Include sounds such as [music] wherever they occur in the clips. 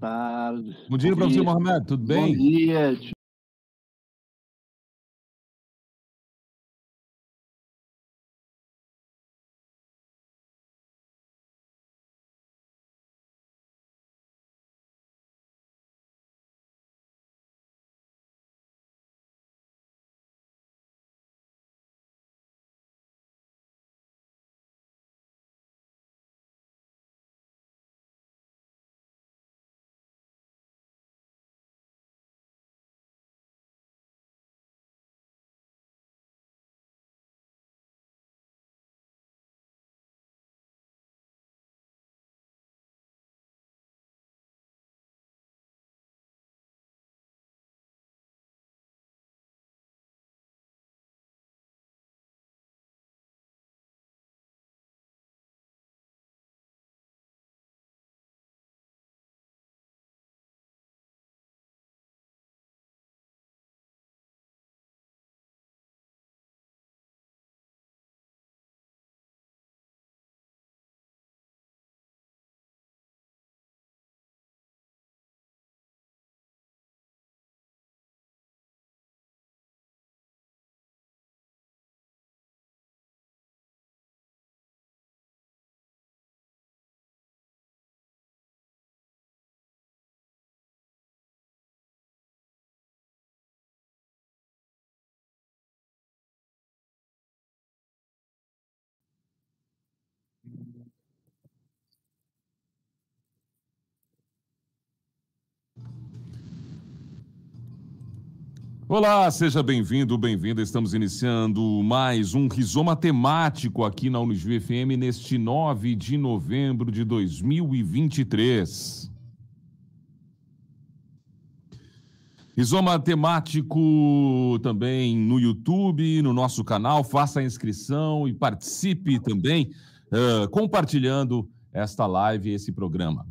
Tarde. Bom dia, Bom professor dia. Mohamed, tudo Bom bem? dia. Olá, seja bem-vindo, bem-vinda. Estamos iniciando mais um rizoma temático aqui na Unijuí FM neste 9 de novembro de 2023. Rizoma temático também no YouTube, no nosso canal. Faça a inscrição e participe também eh, compartilhando esta live, esse programa.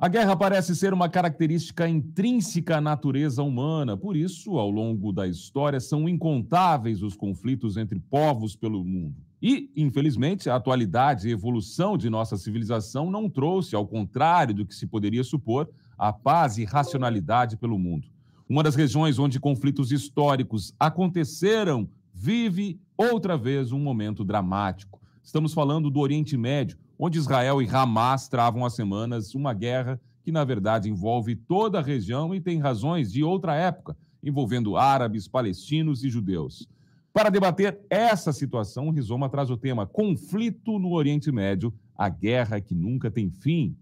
A guerra parece ser uma característica intrínseca à natureza humana, por isso, ao longo da história, são incontáveis os conflitos entre povos pelo mundo. E, infelizmente, a atualidade e evolução de nossa civilização não trouxe, ao contrário do que se poderia supor, a paz e racionalidade pelo mundo. Uma das regiões onde conflitos históricos aconteceram vive outra vez um momento dramático. Estamos falando do Oriente Médio, onde Israel e Hamas travam há semanas uma guerra que, na verdade, envolve toda a região e tem razões de outra época, envolvendo árabes, palestinos e judeus. Para debater essa situação, o Rizoma traz o tema Conflito no Oriente Médio, a guerra que nunca tem fim.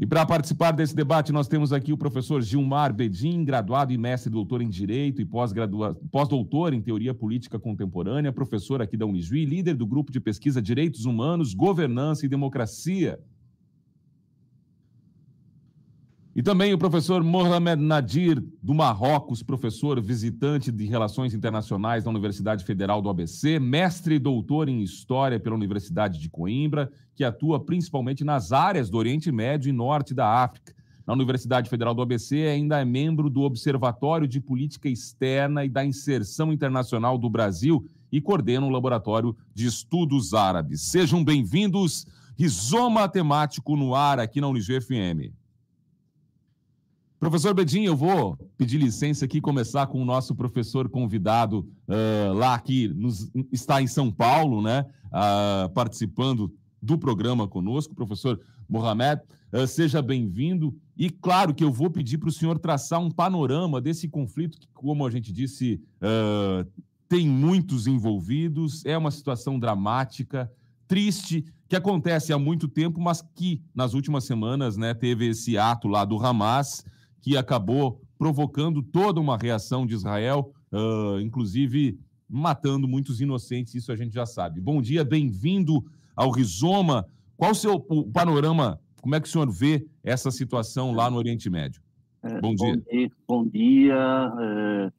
E para participar desse debate, nós temos aqui o professor Gilmar Bedin, graduado e mestre doutor em Direito e pós-doutor em Teoria Política Contemporânea, professor aqui da Unijuí, líder do grupo de pesquisa Direitos Humanos, Governança e Democracia. E também o professor Mohamed Nadir, do Marrocos, professor visitante de Relações Internacionais da Universidade Federal do ABC, mestre e doutor em História pela Universidade de Coimbra, que atua principalmente nas áreas do Oriente Médio e Norte da África. Na Universidade Federal do ABC, ainda é membro do Observatório de Política Externa e da Inserção Internacional do Brasil e coordena o Laboratório de Estudos Árabes. Sejam bem-vindos. Rizoma Temático no ar aqui na Unijuí FM. Professor Bedin, eu vou pedir licença aqui começar com o nosso professor convidado ah, lá que nos, está em São Paulo, né? ah, participando do programa conosco, professor Mohamed. Ah, seja bem-vindo. E claro que eu vou pedir para o senhor traçar um panorama desse conflito, que, como a gente disse, ah, tem muitos envolvidos, é uma situação dramática, triste, que acontece há muito tempo, mas que nas últimas semanas né, teve esse ato lá do Hamas que acabou provocando toda uma reação de Israel, ah, inclusive matando muitos inocentes, isso a gente já sabe. Bom dia, bem-vindo ao Rizoma. Qual o seu o panorama? Como é que o senhor vê essa situação lá no Oriente Médio? É, bom dia. Bom dia, bom dia, uh,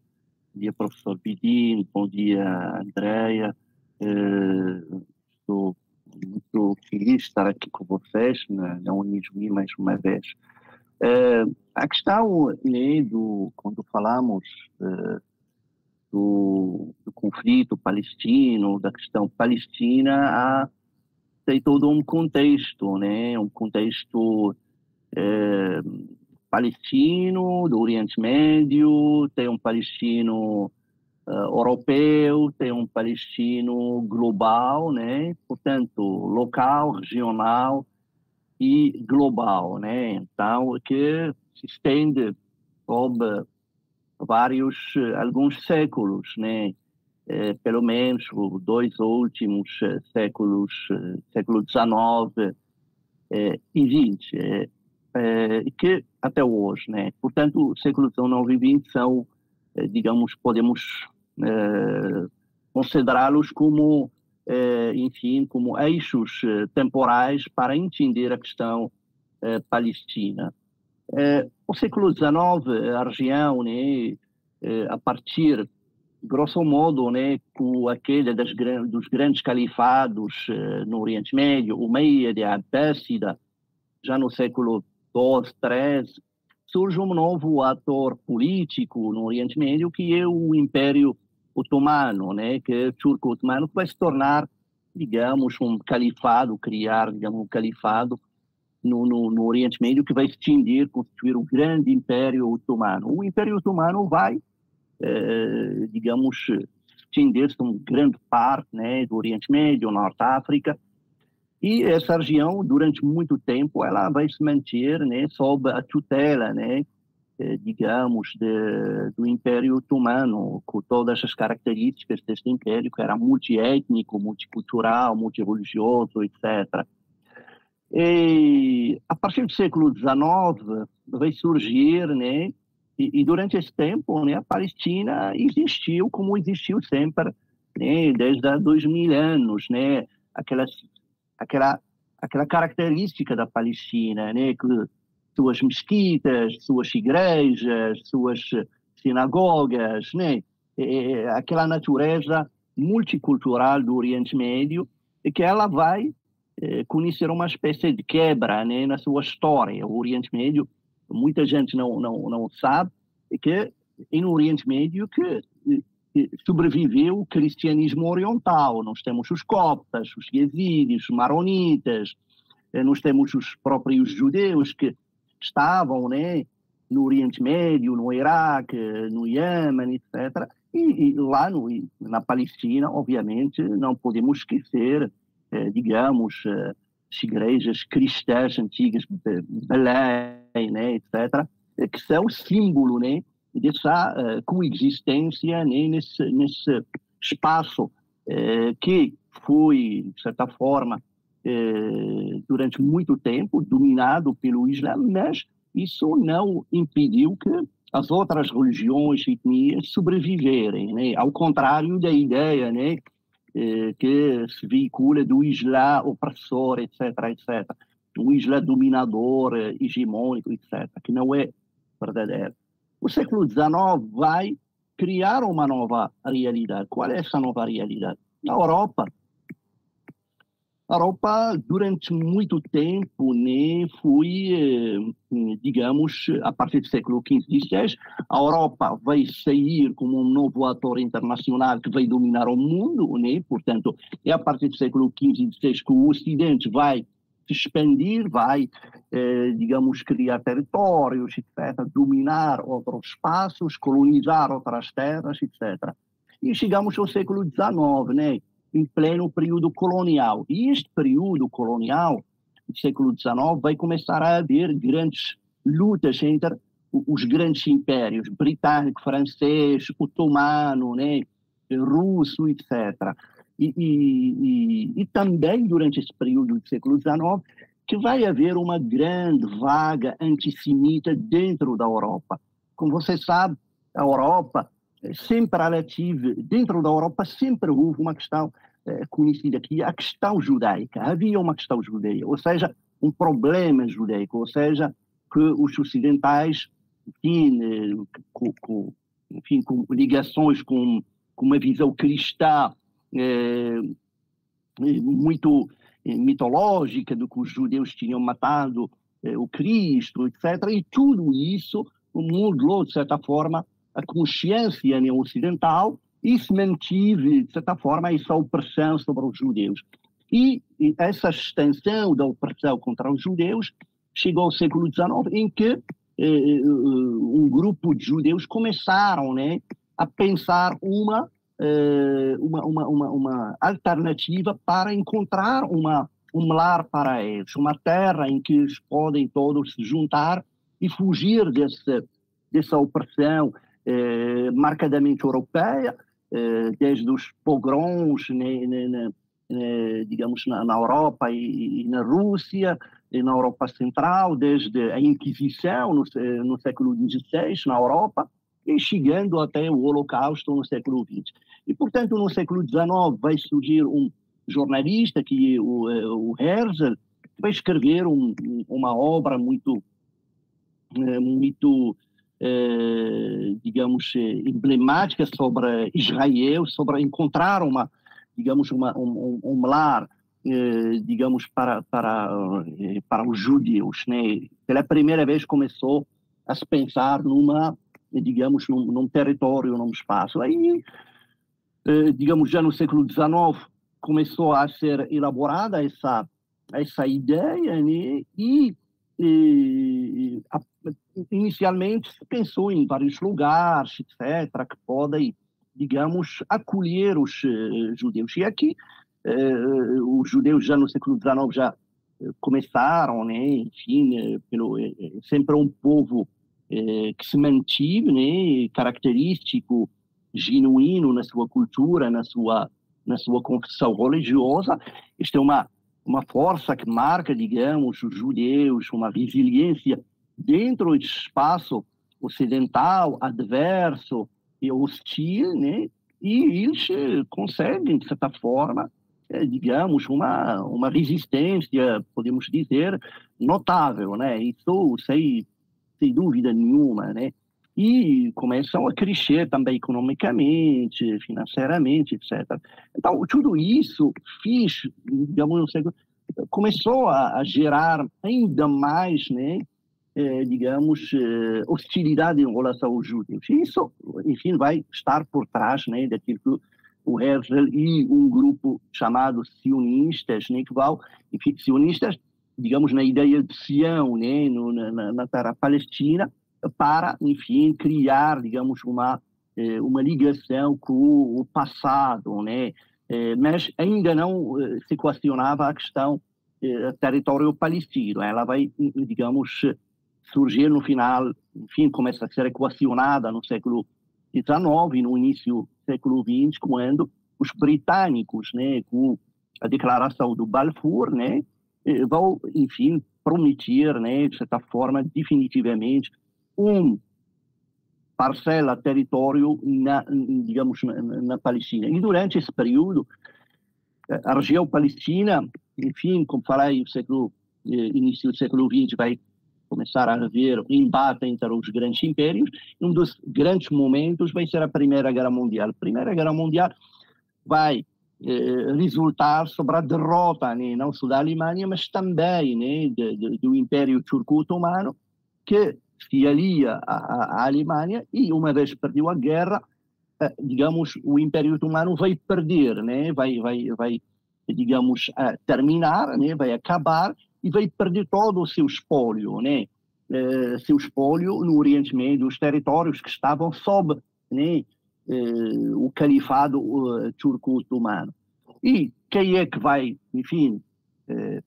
dia professor Pidino, bom dia, Andréia. Uh, estou muito feliz de estar aqui com vocês na, na Unismi mais uma vez. Uh, a questão né, do quando falamos uh, do, do, conflito palestino, da questão palestina, há, tem todo um contexto, né, um contexto uh, palestino do Oriente Médio, tem um palestino europeu, tem um palestino global, né, portanto local, regional e global, né? Então, que se estende sobre vários, alguns séculos, né? É, pelo menos os dois últimos eh, séculos, eh, século XIX e XX, é, que até hoje, né? Portanto, século XIX e XX são, digamos, podemos considerá-los como eh, enfim, como eixos eh, temporais para entender a questão eh, palestina. No século XIX, a região, né, a partir, grosso modo, né, com aquele das, dos grandes califados no Oriente Médio, o Meia de Abéssida, já no século XII, XIII, surge um novo ator político no Oriente Médio, que é o Império otomano, né, que é turco-otomano, que vai se tornar, digamos, um califado, criar, digamos, um califado no, no, no Oriente Médio que vai se extindir, constituir um grande império otomano. O Império Otomano vai, eh, digamos, extindir-se uma grande parte né, do Oriente Médio, Norte África, e essa região, durante muito tempo, ela vai se manter né, sob a tutela né, digamos, de, do Império Otomano, com todas as características deste império, que era multiétnico, multicultural, multireligioso, etc. E a partir do século XIX vai surgir, né, e, e, durante esse tempo, né, a Palestina existiu como existiu sempre, né, desde há dois mil anos, né, aquela, aquela, aquela característica da Palestina, né, que suas mesquitas, suas igrejas, suas sinagogas, né? É, é aquela natureza multicultural do Oriente Médio que ela vai é, conhecer uma espécie de quebra né, na sua história. O Oriente Médio, muita gente não, não, não sabe, é que é no Oriente Médio que, que sobreviveu o cristianismo oriental. Nós temos os coptas, os yazidis, os maronitas, eh, nós temos os próprios judeus que estavam né, no Oriente Médio, no Iraque, no Iêmen, etc. E, e lá no, na Palestina, obviamente, não podemos esquecer, eh, digamos, eh, as igrejas cristãs antigas Belém, né, etc., eh, que são símbolo né, dessa uh, coexistência né, nesse, nesse espaço uh, que foi, de certa forma, eh, durante muito tempo, dominado pelo Islã, mas isso não impediu que as outras religiões e etnias sobreviverem, né? ao contrário da ideia né? Eh, que se veicula do Islã opressor, etc., etc., o Islã dominador, eh, hegemônico, etc., que não é verdadeiro. O século XIX vai criar uma nova realidade. Qual é essa nova realidade? Na Europa, a Europa, durante muito tempo, né, foi, eh, digamos, a partir do século XV e XVI, a Europa vai sair como um novo ator internacional que vai dominar o mundo, né? portanto, é a partir do século XV e XVI que o Ocidente vai se expandir, vai, eh, digamos, criar territórios, etc., dominar outros espaços, colonizar outras terras, etc. E chegamos ao século XIX, né? Em pleno período colonial. E este período colonial, do século XIX, vai começar a haver grandes lutas entre os grandes impérios, britânico, francês, otomano, né, russo, etc. E, e, e, e, também durante esse período do século XIX, que vai haver uma grande vaga antissemita dentro da Europa. Como você sabe, a Europa sempre ela dentro da Europa sempre houve uma questão é, conhecida aqui, a questão judaica. Havia uma questão judaica, ou seja, um problema judaico, ou seja, que os ocidentais enfim, eh, com, com, enfim, com ligações com, com uma visão cristã eh, muito mitológica do que os judeus tinham matado o Cristo, etc. E tudo isso mudou, de certa forma, a consciência ocidental e se mantive, de certa forma, essa opressão sobre os judeus. E, essa extensão da opressão contra os judeus chegou ao século XIX, em que eh, eh, um grupo de judeus começaram né, a pensar uma, eh, uma, uma, uma, uma, alternativa para encontrar uma, um lar para eles, uma terra em que eles podem todos se juntar e fugir desse, dessa opressão eh, marcadamente europeia, eh, desde os pogroms, né, né, né, eh, digamos, na, na Europa e, e, na Rússia, e na Europa Central, desde a Inquisição no, eh, no século XVI na Europa, e chegando até o Holocausto no século XX. E, portanto, no século XIX vai surgir um jornalista, que é o, eh, o Herzl, que vai escrever um, uma obra muito, muito digamos, emblemática sobre Israel, sobre encontrar uma, digamos, uma, um, um lar, eh, digamos, para, para, eh, para os judeus. Né? Pela primeira vez começou a se pensar numa, digamos, num, num território, num espaço. Aí, eh, digamos, já no século XIX começou a ser elaborada essa, essa ideia, né? e, e a, inicialmente se pensou em vários lugares, etc., que podem digamos, acolher os uh, judeus. E aqui, uh, os judeus já no século XIX já começaram, né, enfim, pelo, sempre um povo que se mantive, né, característico, genuíno na sua cultura, na sua na sua confissão religiosa. Isto é uma uma força que marca, digamos, os judeus, uma resiliência dentro do espaço ocidental, adverso, e hostil, né? E eles conseguem, de certa forma, é, digamos, uma, uma resistência, podemos dizer, notável, né? Isso sem, sem dúvida nenhuma, né? E começam a crescer também economicamente, financeiramente, etc. Então, tudo isso fiz, digamos, começou a, a gerar ainda mais, né? eh, digamos, eh, hostilidade em relação aos judeus. Isso, enfim, vai estar por trás né, daquilo que o Herzl e um grupo chamado sionistas, né, que vão, enfim, sionistas, digamos, na ideia de Sião, né, no, na, na terra palestina, para, enfim, criar, digamos, uma, eh, uma ligação com o passado, né, eh, mas ainda não eh, se questionava a questão território palestino. Ela vai, digamos, surgir no final, enfim, começa a ser equacionada no século XIX, no início do século XX, quando os britânicos, né, com a declaração do Balfour, né, vão, enfim, prometer, né, de certa forma, definitivamente, um parcela território na, digamos, na, na Palestina. E durante esse período, eh, a região palestina, enfim, como falei, o século, eh, início do século XX vai começar a haver embate entre os grandes impérios. Um dos grandes momentos vai ser a Primeira Guerra Mundial. A Primeira Guerra Mundial vai eh, resultar sobre a derrota né, não só da Alemanha, mas também né, de, de, do Império Turco-Otomano, que se alia à, à, Alemanha e, uma vez perdeu a guerra, eh, digamos, o Império Otomano vai perder, né, vai, vai, vai digamos, eh, terminar, né, vai acabar, e vai perder todo o seu espólio, né? Uh, seu espólio no Oriente Médio, os territórios que estavam sob né, o califado turco-otomano. E quem é que vai, enfim,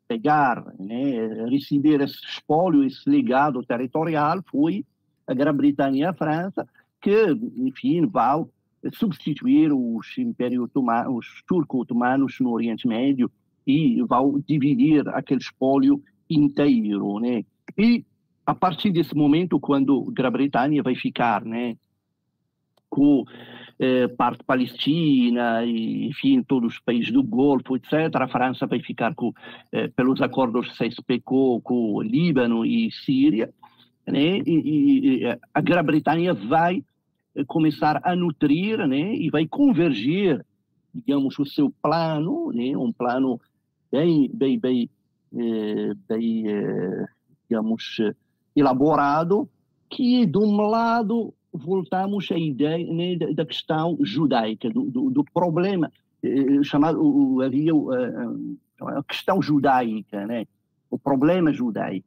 pegar, né, receber esse espólio, esse legado territorial, foi a Grã-Bretanha e a França, que, enfim, vão substituir os impérios os turco-otomanos no Oriente Médio e vão dividir aquele espólio inteiro, né? E a partir desse momento, quando a Grã-Bretanha vai ficar, né, com eh, parte palestina e, enfim, todos os países do Golfo, etc., a França vai ficar com, eh, pelos acordos CSPCO com Líbano e Síria, né? e, e a Grã-Bretanha vai começar a nutrir né? e vai convergir, digamos, o seu plano, né? um plano bem, bem, bem, eh, bem eh, digamos, elaborado, que de um lado voltamos à ideia né, da questão judaica, do, do, do problema eh, chamado havia a questão judaica, né? o problema judaico,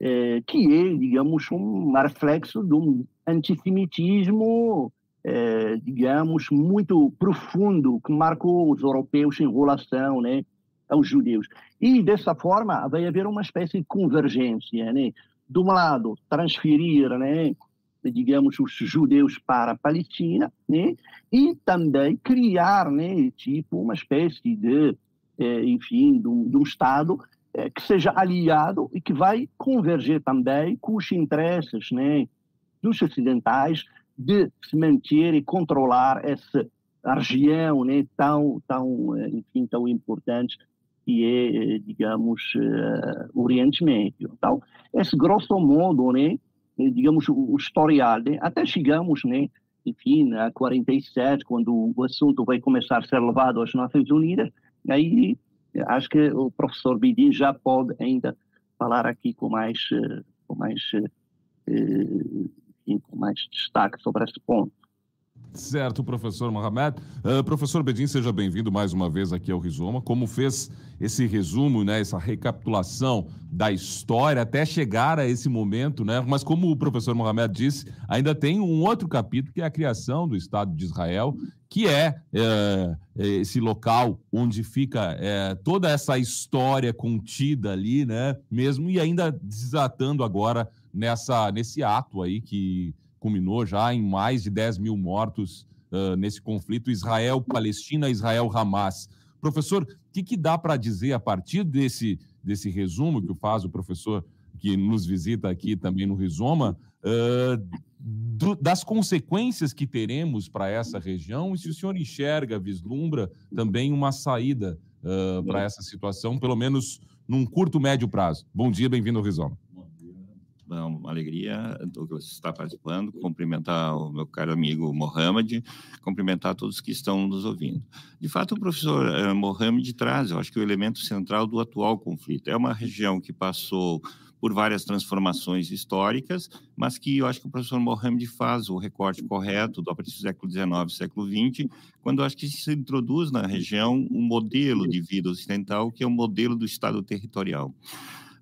eh, que é, digamos, um reflexo de um antissemitismo, eh, digamos, muito profundo que marcou os europeus em relação né, aos judeus. E dessa forma vai haver uma espécie de convergência, né? De um lado, transferir, né, digamos, os judeus para a Palestina, né? E também criar, né, tipo, uma espécie de, eh, enfim, de um, de um Estado eh, que seja aliado e que vai converger também com os interesses, né, dos ocidentais de se manter e controlar essa região, né, tão, tão, eh, enfim, tão importante que é, digamos, uh, Oriente Médio. Então, esse grosso modo, né, digamos, o historial, né, até chegamos, né, enfim, a 47, quando o assunto vai começar a ser levado às Nações Unidas, aí acho que o professor Bidin já pode ainda falar aqui com mais, eh, com mais, eh, com mais destaque sobre esse ponto. Certo, professor Mohamed. Uh, professor Bedin, seja bem-vindo mais uma vez aqui ao Rizoma. Como fez esse resumo, né, essa recapitulação da história até chegar a esse momento, né? Mas como o professor Mohamed disse, ainda tem um outro capítulo que é a criação do Estado de Israel, que é, é esse local onde fica é, toda essa história contida ali, né? Mesmo e ainda desatando agora nessa nesse ato aí que culminou já em mais de 10 mil mortos uh, nesse conflito Israel-Palestina, Israel-Hamas. Professor, o que, que dá para dizer a partir desse, desse resumo que faz o professor que nos visita aqui também no Rizoma, uh, do, das consequências que teremos para essa região e se o senhor enxerga, vislumbra também uma saída uh, para essa situação, pelo menos num curto, médio prazo. Bom dia, bem-vindo ao Rizoma. É uma alegria, Douglas, estar participando, cumprimentar o meu caro amigo Mohamed, cumprimentar todos que estão nos ouvindo. De fato, o professor uh, Mohamed traz, eu acho que o elemento central do atual conflito. É uma região que passou por várias transformações históricas, mas que eu acho que o professor Mohamed faz o recorte correto do do século XIX, século XX, quando eu acho que se introduz na região um modelo de vida ocidental que é o modelo do Estado territorial.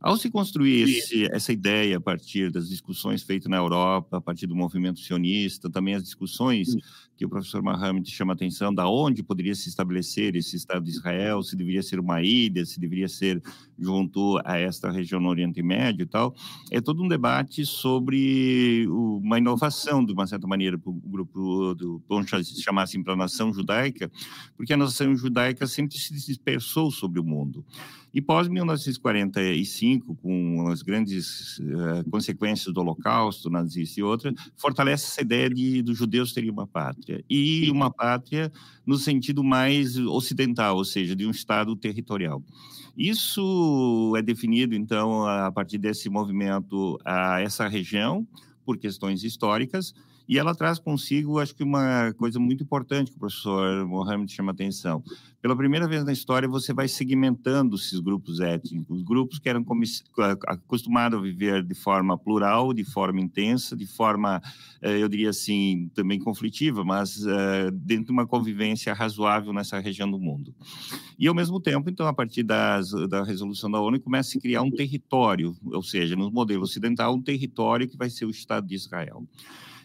Ao se construir esse, essa ideia a partir das discussões feitas na Europa, a partir do movimento sionista, também as discussões que o professor Mohamed chama atenção da onde poderia se estabelecer esse Estado de Israel, se deveria ser uma ilha, se deveria ser junto a esta região no Oriente Médio e tal, é todo um debate sobre uma inovação, de uma certa maneira, para o grupo, do, vamos chamar assim, para a nação judaica, porque a nação judaica sempre se dispersou sobre o mundo. E pós 1945, com as grandes uh, consequências do Holocausto, nazista e outras, fortalece essa ideia de dos judeus terem uma pátria e uma pátria no sentido mais ocidental, ou seja, de um estado territorial. Isso é definido então a partir desse movimento a essa região por questões históricas e ela traz consigo, acho que uma coisa muito importante que o professor Mohamed chama atenção. Pela primeira vez na história, você vai segmentando esses grupos étnicos, grupos que eram acostumados a viver de forma plural, de forma intensa, de forma, eh, eu diria assim, também conflitiva, mas eh, dentro de uma convivência razoável nessa região do mundo. E, ao mesmo tempo, então, a partir das, da resolução da ONU, começa a se criar um território, ou seja, no modelo ocidental, um território que vai ser o Estado de Israel.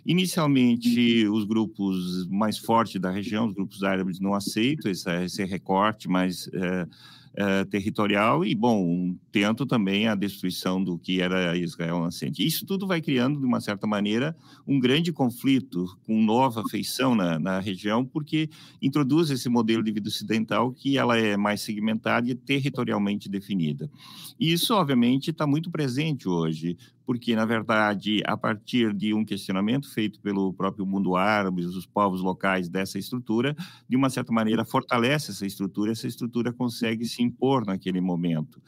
Inicialmente, os grupos mais fortes da região, os grupos árabes, não aceitam esse, esse recorte mais é, é, territorial e, bom, tento também a destruição do que era Israel nascente. Isso tudo vai criando, de uma certa maneira, um grande conflito com nova feição na, na região, porque introduz esse modelo de vida ocidental que ela é mais segmentada e territorialmente definida. E isso, obviamente, está muito presente hoje porque, na verdade, a partir de um questionamento feito pelo próprio mundo árabe, os povos locais dessa estrutura, de uma certa maneira fortalece essa estrutura, essa estrutura consegue se impor naquele momento.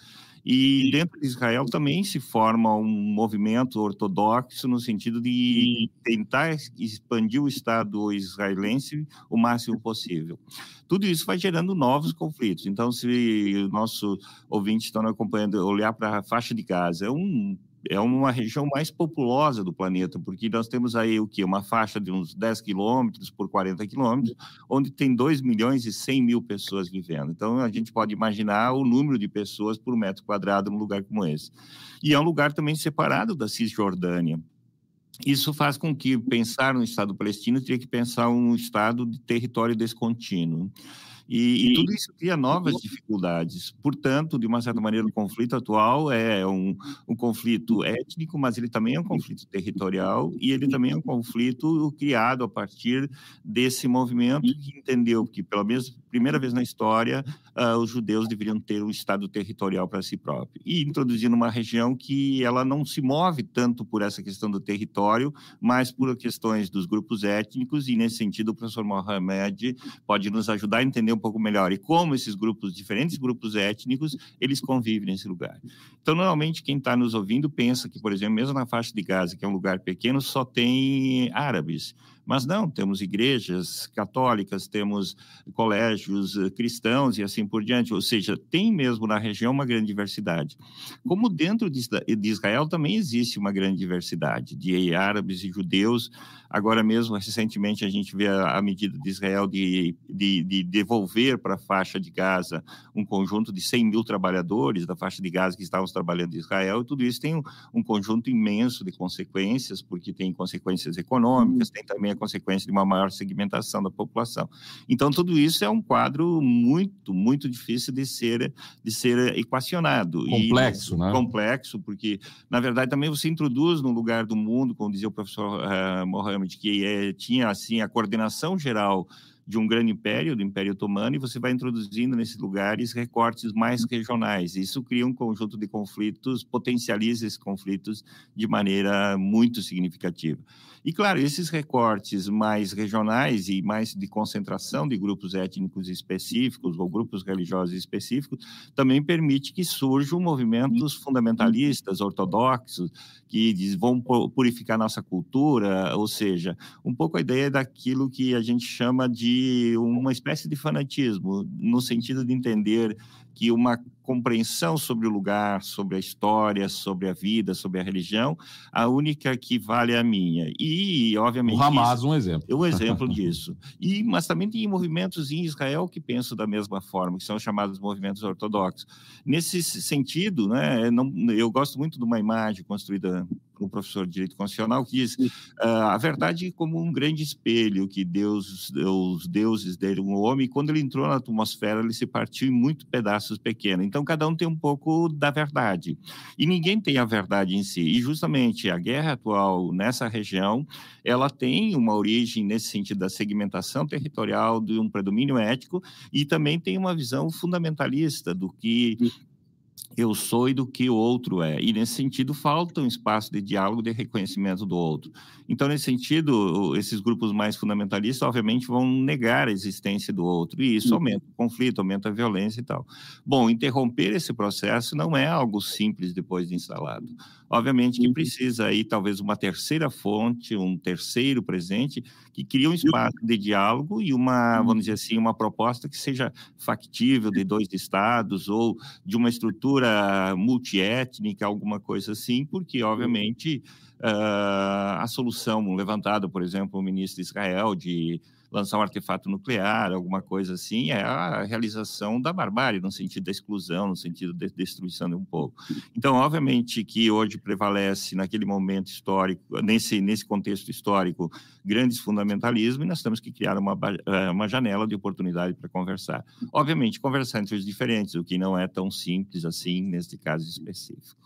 E dentro de Israel também se forma um movimento ortodoxo no sentido de tentar expandir o Estado israelense o máximo possível. Tudo isso vai gerando novos conflitos. Então, se o nosso ouvinte está acompanhando, olhar para a faixa de Gaza, é um é uma região mais populosa do planeta, porque nós temos aí o que? Uma faixa de uns 10 quilômetros por 40 quilômetros, onde tem 2 milhões e 100 mil pessoas vivendo. Então, a gente pode imaginar o número de pessoas por metro quadrado num lugar como esse. E é um lugar também separado da Cisjordânia. Isso faz com que pensar no Estado palestino teria que pensar um Estado de território descontínuo. E, e, tudo isso cria novas dificuldades. Portanto, de uma certa maneira, o conflito atual é um, um conflito étnico, mas ele também é um conflito territorial e ele também é um conflito criado a partir desse movimento que entendeu que, pela mesma primeira vez na história, uh, os judeus deveriam ter um estado territorial para si próprio. E introduzindo uma região que ela não se move tanto por essa questão do território, mas por questões dos grupos étnicos e nesse sentido o professor Mohamed pode nos ajudar a entender um pouco melhor e como esses grupos, diferentes grupos étnicos, eles convivem nesse lugar. Então, normalmente, quem está nos ouvindo pensa que, por exemplo, mesmo na faixa de Gaza, que é um lugar pequeno, só tem árabes. Mas não, temos igrejas católicas, temos colégios eh, cristãos e assim por diante. Ou seja, tem mesmo na região uma grande diversidade. Como dentro de Israel também existe uma grande diversidade de árabes e judeus. Agora mesmo, recentemente, a gente vê a, medida de Israel de, de, de devolver para a faixa de Gaza um conjunto de 100 mil trabalhadores da faixa de Gaza que estavam trabalhando em Israel. E tudo isso tem um, um conjunto imenso de consequências, porque tem consequências econômicas, tem também a consequência de uma maior segmentação da população. Então, tudo isso é um quadro muito, muito difícil de ser, de ser equacionado. Complexo, e, né? Complexo, porque, na verdade, também você introduz no lugar do mundo, como dizia o professor uh, Mohamed, que é, tinha, assim, a coordenação geral de um grande império, do Império Otomano, e você vai introduzindo nesses lugares recortes mais regionais. Isso cria um conjunto de conflitos, potencializa esses conflitos de maneira muito significativa. E, claro, esses recortes mais regionais e mais de concentração de grupos étnicos específicos ou grupos religiosos específicos também permite que surjam movimentos fundamentalistas, ortodoxos, que vão purificar nossa cultura, ou seja, um pouco a ideia daquilo que a gente chama de uma espécie de fanatismo, no sentido de entender que uma compreensão sobre o lugar, sobre a história, sobre a vida, sobre a religião, a única que vale é a minha. E, obviamente. O Hamas, isso, um exemplo. Um exemplo disso. E, mas também tem movimentos em Israel que pensam da mesma forma, que são chamados movimentos ortodoxos. Nesse sentido, né, não, eu gosto muito de uma imagem construída um professor de direito constitucional, que diz uh, a verdade como um grande espelho que Deus, os deuses deram ao homem, e quando ele entrou na atmosfera, ele se partiu em muitos pedaços pequenos. Então, cada um tem um pouco da verdade. E ninguém tem a verdade em si. E, justamente, a guerra atual nessa região, ela tem uma origem nesse sentido da segmentação territorial, de um predomínio ético, e também tem uma visão fundamentalista do que eu sou e do que o outro é. E, nesse sentido, falta um espaço de diálogo, de reconhecimento do outro. Então, nesse sentido, esses grupos mais fundamentalistas, obviamente, vão negar a existência do outro, e isso uhum. aumenta o conflito, aumenta a violência e tal. Bom, interromper esse processo não é algo simples depois de instalado. Obviamente que uhum. precisa aí, talvez, uma terceira fonte, um terceiro presente, que cria um espaço de diálogo e uma, vamos dizer assim, uma proposta que seja factível de dois estados ou de uma estrutura multiétnica, alguma coisa assim, porque, obviamente, uh, a solução levantada, por exemplo, o ministro de Israel de lançar um artefato nuclear, alguma coisa assim, é a realização da barbárie, no sentido da exclusão, no sentido da de destruição de um povo. Então, obviamente que hoje prevalece, naquele momento histórico, nesse, nesse contexto histórico, grandes fundamentalismos, e nós temos que criar uma, eh, uma janela de oportunidade para conversar. Obviamente, conversar entre os diferentes, o que não é tão simples assim, nesse caso específico.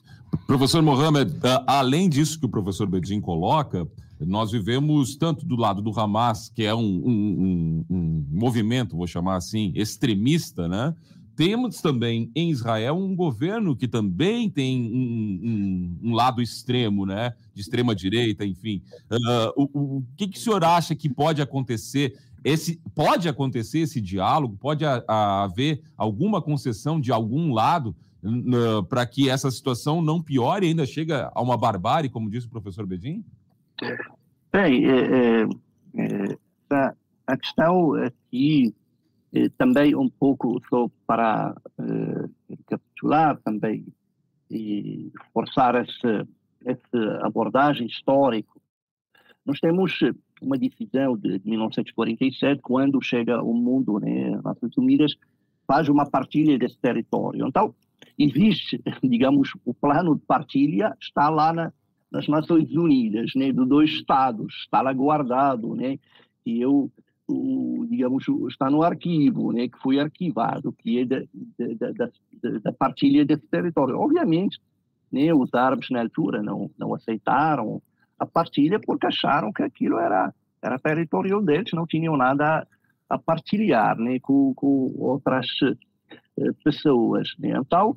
Professor Mohamed, além disso que o professor Bedin coloca, nós vivemos tanto do lado do Hamas, que é um, um, um, um movimento, vou chamar assim, extremista, né? Temos também em Israel um governo que também tem um, lado extremo, né? De extrema direita, enfim. Uh, o, o, que, que o senhor acha que pode acontecer esse pode acontecer esse diálogo, pode a, a haver alguma concessão de algum lado para que essa situação não piore e ainda chega a uma barbárie, como disse o professor Bedin? Bem, é, é, é, a questão aqui também um pouco só para recapitular também e reforçar essa, essa abordagem histórica. Nós temos uma decisão de 1947, quando chega o mundo, né, Nações Unidas faz uma partilha desse território. Então, existe, [laughs] digamos, o plano de partilha está lá na, nas Nações Unidas, né, dos dois Estados, está lá guardado, né, e eu, o, digamos, está no arquivo, né, que foi arquivado, que é da, da, da, da partilha desse território. Obviamente, né, os árabes na altura não, não aceitaram a partilha porque acharam que aquilo era, era território deles, não tinham nada a, a partilhar né, com, com outras eh, pessoas. Né? Então,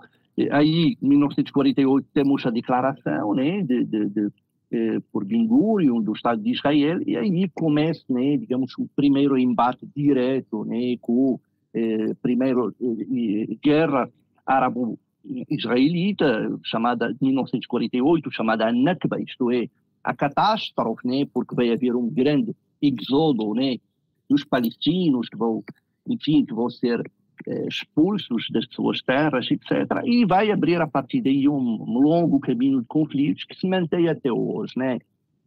aí, em 1948, temos a declaração né, de, de, de eh, por Ben Gurion do Estado de Israel, e aí começa, né, digamos, o primeiro embate direto né, com eh, primeiro eh, guerra árabo-israelita, chamada de 1948, chamada Nakba, isto é, a catástrofe, né, porque vai haver um grande exodo né, dos palestinos que vão, enfim, que vão ser eh, expulsos das suas terras, etc. E vai abrir a partir daí um, longo caminho de conflitos que se mantém até hoje, né?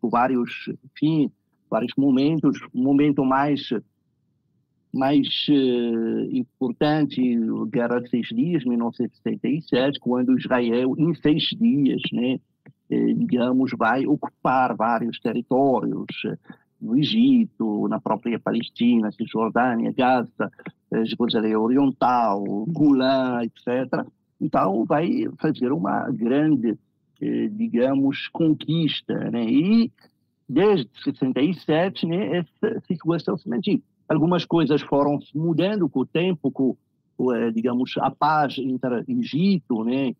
Vários, enfim, vários momentos. O momento mais mais uh, importante, a Guerra de Seis Dias, 1967, quando Israel, em seis dias, né, eh, digamos, vai ocupar vários territórios, eh, no Egito, na própria Palestina, Cisjordânia, Gaza, eh, Jerusalém Oriental, Golan, etc. Então, vai fazer uma grande, digamos, conquista. Né? E, desde 67, né, essa situação se mantém. Algumas coisas foram mudando com o tempo, com, digamos, a paz entre Egito né,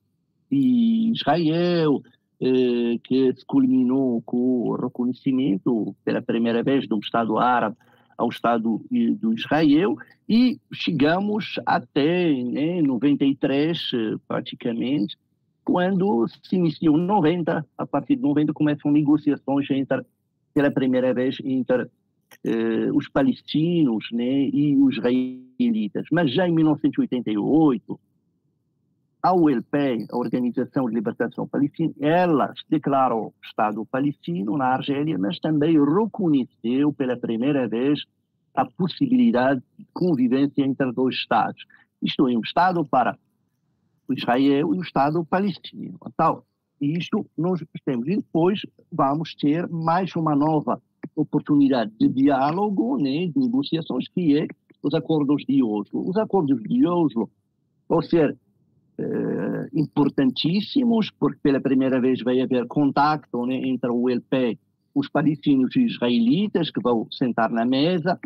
e Israel, eh, que se culminou com o reconhecimento pela primeira vez do Estado árabe ao Estado do Israel e chegamos até né, 93 eh, praticamente quando se iniciou 90 a partir de 90 começam negociações entre pela primeira vez entre eh, os palestinos né, e os israelitas. Mas já em 1988 a ULP, a Organização de Libertação Palestina, ela declarou Estado palestino na Argélia, mas também reconheceu pela primeira vez a possibilidade de convivência entre dois Estados. Isto é, um Estado para Israel e um Estado palestino. Então, isto nós temos. E depois vamos ter mais uma nova oportunidade de diálogo, né, de negociações, que é os acordos de Oslo. Os acordos de Oslo vão ser eh, importantíssimos, porque pela primeira vez vai haver contato né, entre o LP, os palestinos e os israelitas, que vão sentar na mesa.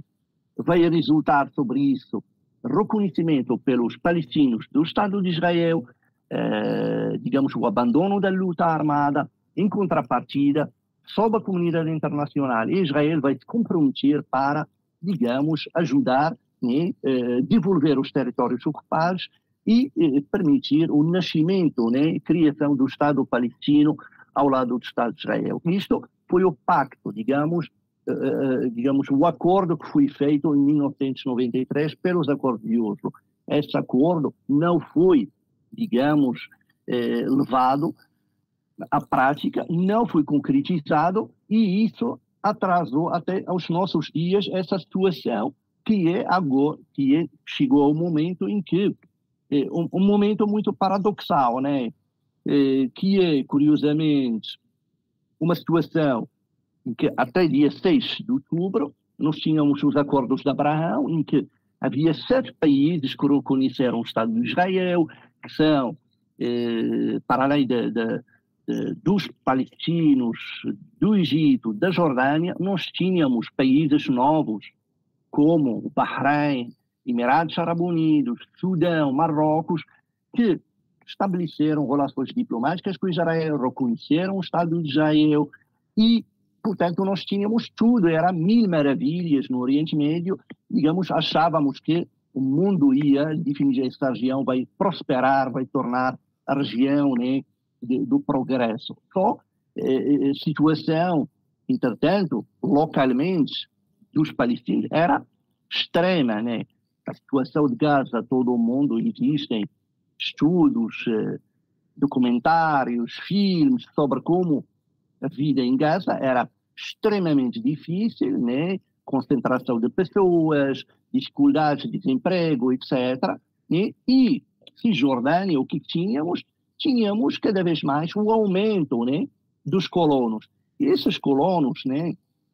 Vai resultar sobre isso reconhecimento pelos palestinos do Estado de Israel, eh, digamos, o abandono da luta armada, em contrapartida, sob a comunidade internacional, Israel vai se comprometer para, digamos, ajudar, né, eh, devolver os territórios ocupados e eh, permitir o nascimento, né, criação do Estado palestino ao lado do Estado de Israel. Isto foi o pacto, digamos, uh, digamos, o acordo que foi feito em 1993 pelos acordos de Oslo. Esse acordo não foi, digamos, eh, levado à prática, não foi concretizado e isso atrasou até aos nossos dias essa situação que é agora, que é, chegou ao momento em que um, um, momento muito paradoxal, né? É, que é, curiosamente, uma situação em que até dia 6 de outubro nós tínhamos os acordos de Abraão, em que havia sete países que reconheceram o Estado de Israel, que são, eh, para além de, de, de, dos palestinos, do Egito, da Jordânia, nós tínhamos países novos, como o Bahrein, Emirados Árabes Unidos, Sudão, Marrocos, que estabeleceram relações diplomáticas com Israel, reconheceram o Estado de Israel e portanto, nós tínhamos tudo, era mil maravilhas no Oriente Médio. Digamos, achávamos que o mundo ia, definir esta região, vai prosperar, vai tornar a região né, do progresso. Só eh, eh, situação, entretanto, localmente, dos palestinos era extrema, né? A situação de Gaza, todo o mundo existem estudos, eh, documentários, filmes sobre como a vida em Gaza era extremamente difícil, né? Concentração de pessoas, dificuldades de desemprego, etc. Né? E Cisjordânia, o que tínhamos? Tínhamos cada vez mais o aumento né, dos colonos. E esses colonos né,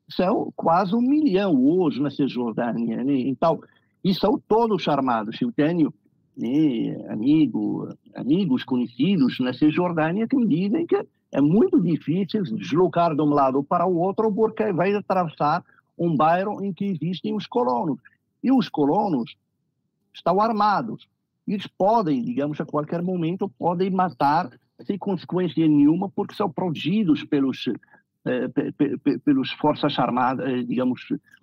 são quase um milhão hoje na Cisjordânia. Né? Então, e são todos armados. Eu tenho né, amigo, amigos conhecidos na Cisjordânia que me dizem que é muito difícil deslocar de um lado para o outro porque vai atravessar um bairro em que existem os colonos. E os colonos estão armados. Eles podem, digamos, a qualquer momento, podem matar sem consequência nenhuma, porque são protegidos pelos, eh, pelos forças armadas, eh, digamos,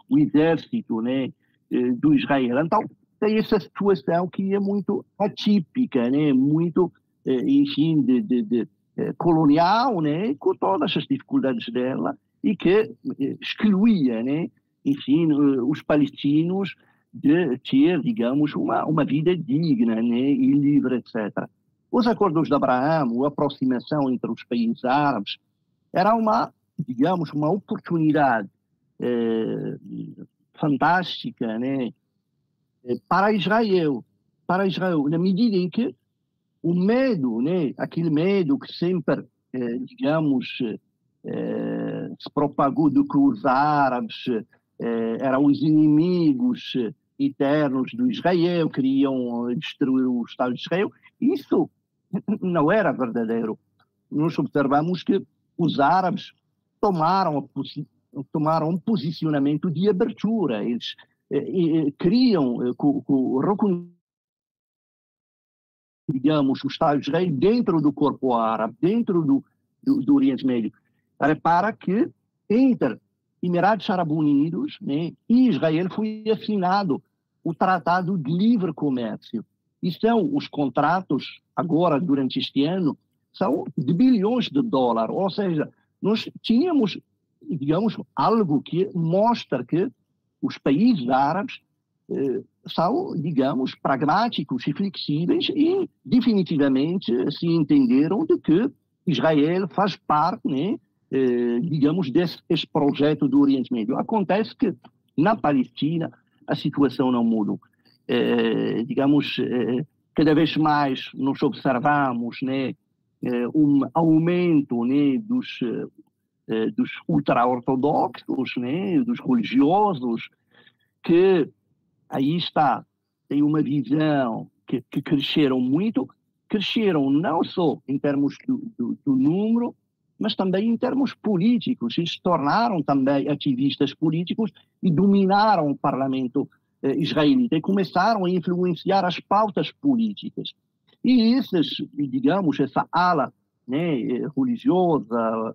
o exército né, do Israel. Então, tem essa situação que é muito atípica, né, muito, eh, enfim, de, de, de eh, colonial, né, com todas as dificuldades dela, e que eh, excluía, né, enfim, os palestinos de ter, digamos, uma, uma vida digna né, e livre, etc. Os acordos de Abraão, a aproximação entre os países árabes, era uma, digamos, uma oportunidade eh, fantástica né, para Israel, para Israel, na medida em que o medo, né, aquele medo que sempre, eh, digamos, eh, se propagou de que os árabes eram os inimigos eternos do Israel, queriam destruir o Estado de Israel. Isso não era verdadeiro. Nós observamos que os árabes tomaram, tomaram um posicionamento de abertura. Eles eh, eh, queriam eh, digamos, o Estado de Israel dentro do corpo árabe, dentro do, do, do Oriente Médio, para que entre Emirados Árabes Unidos né, e Israel foi assinado o Tratado de Livre Comércio. E são os contratos, agora, durante este ano, são de bilhões de dólares. Ou seja, nós tínhamos, digamos, algo que mostra que os países árabes eh, são, digamos, pragmáticos e flexíveis e definitivamente se entenderam de que Israel faz parte né, eh, digamos, desse projeto do Oriente Médio. Acontece que na Palestina a situação não muda. Eh, digamos, cada vez mais nós observamos né, um aumento né, dos, dos ultra-ortodoxos, né, dos religiosos, que aí está, tem uma visão que, que cresceram muito, cresceram não só em termos do, do, do número, mas também em termos políticos. Eles se tornaram também ativistas políticos e dominaram o parlamento eh, israelita e começaram a influenciar as pautas políticas. E esses, digamos, essa ala né, eh, religiosa, eh,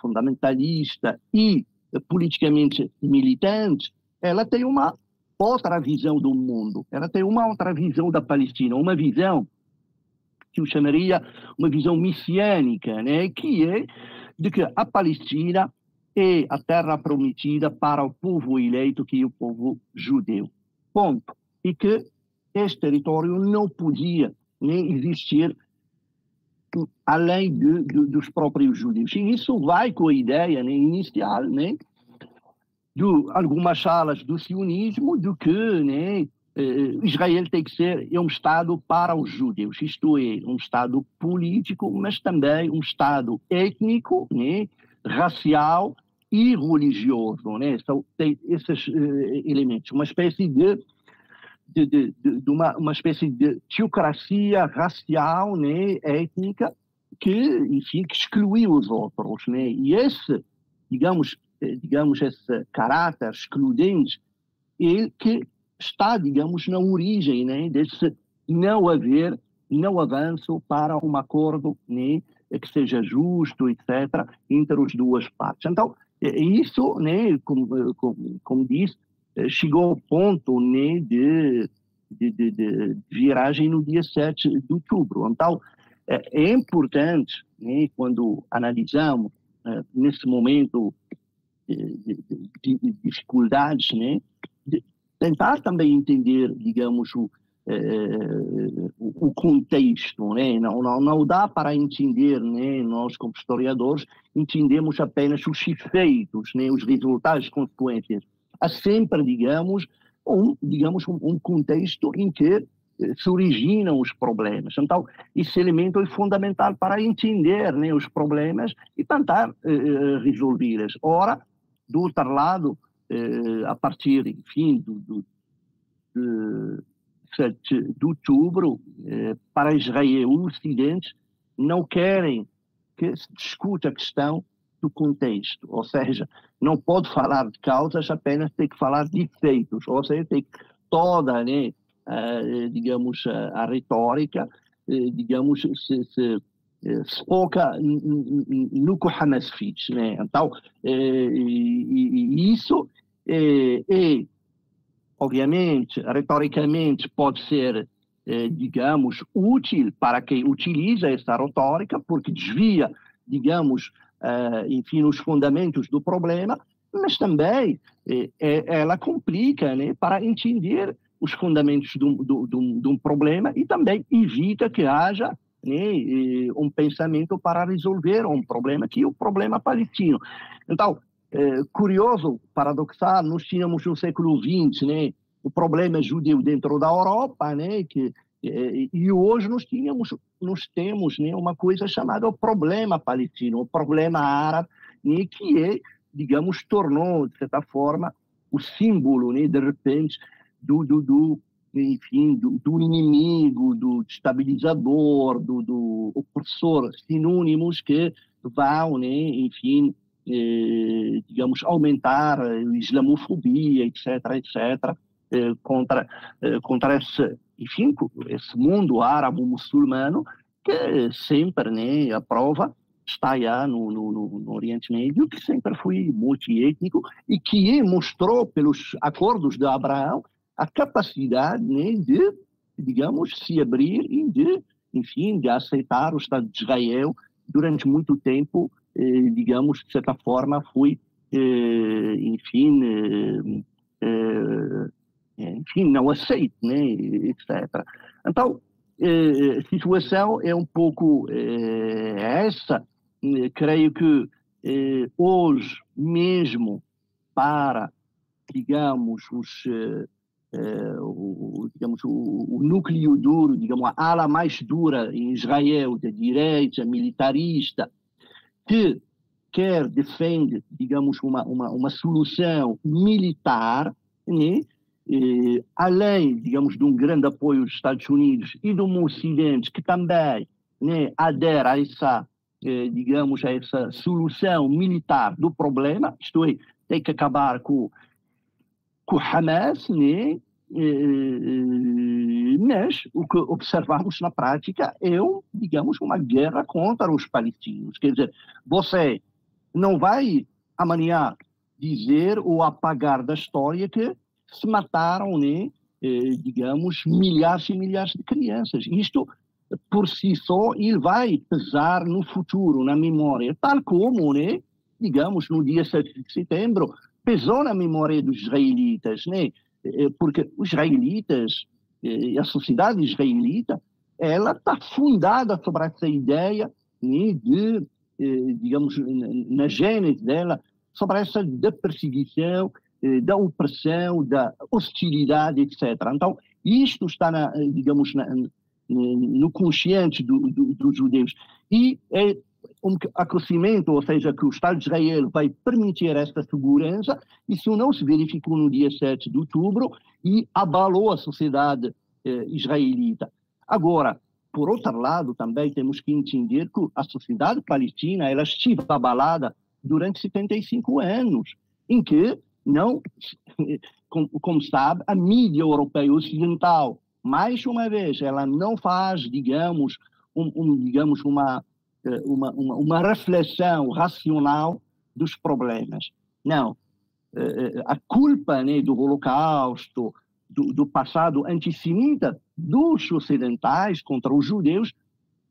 fundamentalista e eh, politicamente militante, ela tem uma outra visão do mundo, ela tem uma outra visão da Palestina, uma visão que eu chamaria uma visão messiânica, né? que é de que a Palestina é a terra prometida para o povo eleito, que é o povo judeu. Ponto. E que este território não podia nem existir além de, de, dos próprios judeus. E isso vai com a ideia né, inicial né, de algumas salas do sionismo de que né, eh, Israel tem que ser é um Estado para os judeus, isto é, um Estado político, mas também um Estado étnico, né, racial e religioso. Né? Então, tem esses uh, elementos, uma espécie de, de, de, de, uma, uma espécie de teocracia racial, né, étnica, que, enfim, que excluiu os outros. Né? E esse, digamos, eh, digamos esse caráter excludente, é que está, digamos, na origem né, desse não haver, não avanço para um acordo né, que seja justo, etc., entre as duas partes. Então, isso, né, como, como, como disse, chegou ao ponto né, de, de, de, de viragem no dia 7 de outubro. Então, é, importante, né, quando analisamos, nesse momento de, dificuldades, né, tentar também entender, digamos, o, é, o contexto, né? não, não, não dá para entender, né? nós como historiadores entendemos apenas os efeitos, né? os resultados, as consequências. Há sempre, digamos, um, digamos, um, contexto em que eh, se originam os problemas. Então, esse elemento é fundamental para entender né, os problemas e tentar eh, resolvê-los. Ora, do outro lado, eh, a partir, enfim, do, do, de, 7 de outubro, eh, para Israel o Ocidente, não querem que se discute a questão do contexto, ou seja, não pode falar de causas, apenas tem que falar de efeitos, ou seja, tem toda, né, uh, digamos, a, retórica, uh, digamos, se, se, se foca no que o Hamas fez, né? Então, uh, e, e isso é, é obviamente, retoricamente, pode ser, eh, digamos, útil para quem utiliza essa retórica, porque desvia, digamos, eh, enfim, os fundamentos do problema, mas também eh, ela complica né, para entender os fundamentos de um, um, problema e também evita que haja né, um pensamento para resolver um problema, que é o problema palestino. Então, é, curioso, paradoxal, nós tínhamos no século XX né, o problema judeu dentro da Europa, né, que, é, e hoje nós, tínhamos, nós temos né, uma coisa chamada o problema palestino, o problema árabe, né, que é, digamos, tornou, de certa forma, o símbolo, né, de repente, do, do, do enfim, do, do, inimigo, do estabilizador, do, do opressor, sinônimos que vão, né, enfim, eh, digamos, aumentar a islamofobia, etc., etc., eh, contra, eh, contra esse, enfim, esse mundo árabe-muçulmano que sempre né, a prova está aí no, no, no, Oriente Médio, que sempre foi multiétnico e que mostrou pelos acordos de Abraão a capacidade né, de, digamos, se abrir e de, enfim, de aceitar o Estado de Israel durante muito tempo eh, digamos, de certa forma, foi, eh, enfim, eh, enfim, não aceito, né, etc. Então, a situação é um pouco essa. Creio que hoje mesmo para, digamos, os o, digamos, o, núcleo duro, digamos, a ala mais dura em Israel, da direita, militarista, que quer defende, digamos, uma, uma, uma solução militar, né? Eh, além, digamos, de um grande apoio dos Estados Unidos e do Ocidente, que também né, adere a essa, eh, digamos, a essa solução militar do problema, isto é, tem que acabar com, com Hamas, né? mas o que observamos na prática é, digamos, uma guerra contra os palestinos. Quer dizer, você não vai amanhã dizer ou apagar da história que se mataram, né, eh, digamos, milhares e milhares de crianças. Isto, por si só, ele vai pesar no futuro, na memória, tal como, né, digamos, no dia 7 de setembro, pesou na memória dos israelitas, né? Eh, porque os israelitas e a sociedade israelita ela está fundada sobre essa ideia né, de, eh, digamos, na gênese dela, sobre essa da perseguição, eh, da opressão, da hostilidade, etc. Então, isto está, na, digamos, na, no consciente do, do, dos judeus. E é um acontecimento, ou seja, que o Estado de Israel vai permitir esta segurança, isso não se verificou no dia 7 de outubro e abalou a sociedade eh, israelita. Agora, por outro lado, também temos que entender que a sociedade palestina ela esteve abalada durante 75 anos, em que não, como, sabe, a mídia europeia ocidental, mais uma vez, ela não faz, digamos, um, um digamos uma, eh, uma, uma, uma reflexão racional dos problemas. Não. Eh, a culpa né, do Holocausto, do, do passado antissemita dos ocidentais contra os judeus,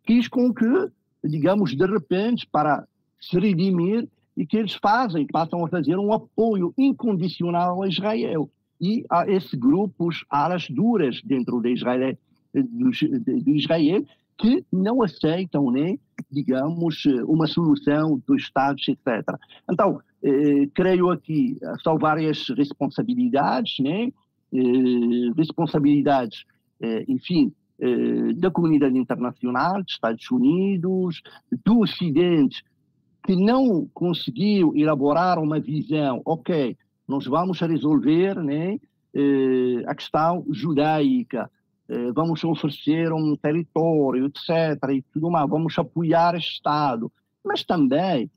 quis com que, digamos, de repente, para se redimir, e que eles fazem, passam a fazer um apoio incondicional a Israel. E a esses grupos alas duras dentro de Israel, de Israel que não aceitam, né, digamos, uma solução dos Estados, etc. Então, eh, creio aqui, são várias responsabilidades, né, eh, responsabilidades, eh, enfim, eh, da comunidade internacional, dos Estados Unidos, do Ocidente, que não conseguiu elaborar uma visão, ok, nós vamos resolver né, eh, a questão judaica, eh, vamos oferecer um território, etc., e tudo mais, vamos apoiar o Estado. Mas também